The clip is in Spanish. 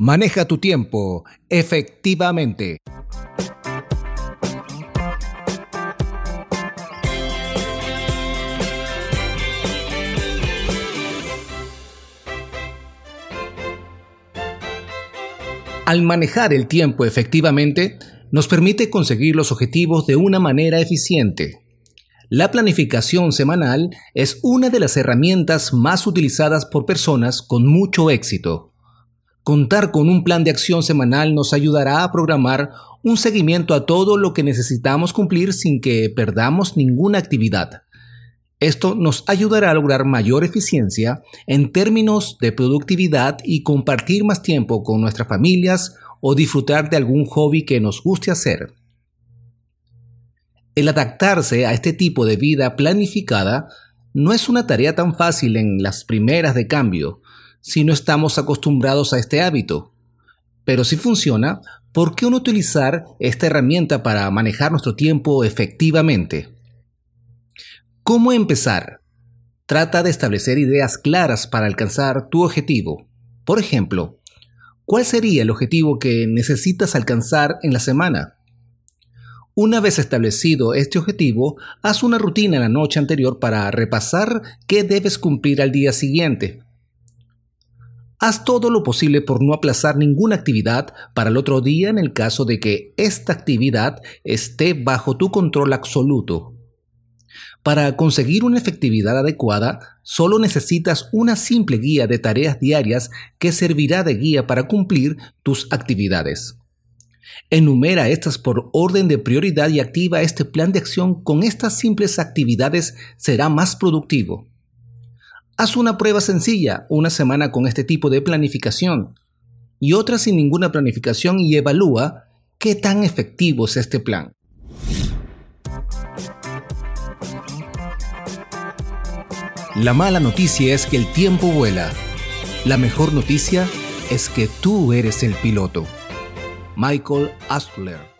Maneja tu tiempo efectivamente. Al manejar el tiempo efectivamente, nos permite conseguir los objetivos de una manera eficiente. La planificación semanal es una de las herramientas más utilizadas por personas con mucho éxito. Contar con un plan de acción semanal nos ayudará a programar un seguimiento a todo lo que necesitamos cumplir sin que perdamos ninguna actividad. Esto nos ayudará a lograr mayor eficiencia en términos de productividad y compartir más tiempo con nuestras familias o disfrutar de algún hobby que nos guste hacer. El adaptarse a este tipo de vida planificada no es una tarea tan fácil en las primeras de cambio, si no estamos acostumbrados a este hábito. Pero si funciona, ¿por qué no utilizar esta herramienta para manejar nuestro tiempo efectivamente? ¿Cómo empezar? Trata de establecer ideas claras para alcanzar tu objetivo. Por ejemplo, ¿cuál sería el objetivo que necesitas alcanzar en la semana? Una vez establecido este objetivo, haz una rutina la noche anterior para repasar qué debes cumplir al día siguiente. Haz todo lo posible por no aplazar ninguna actividad para el otro día en el caso de que esta actividad esté bajo tu control absoluto. Para conseguir una efectividad adecuada, solo necesitas una simple guía de tareas diarias que servirá de guía para cumplir tus actividades. Enumera estas por orden de prioridad y activa este plan de acción con estas simples actividades será más productivo. Haz una prueba sencilla, una semana con este tipo de planificación y otra sin ninguna planificación y evalúa qué tan efectivo es este plan. La mala noticia es que el tiempo vuela. La mejor noticia es que tú eres el piloto. Michael Astler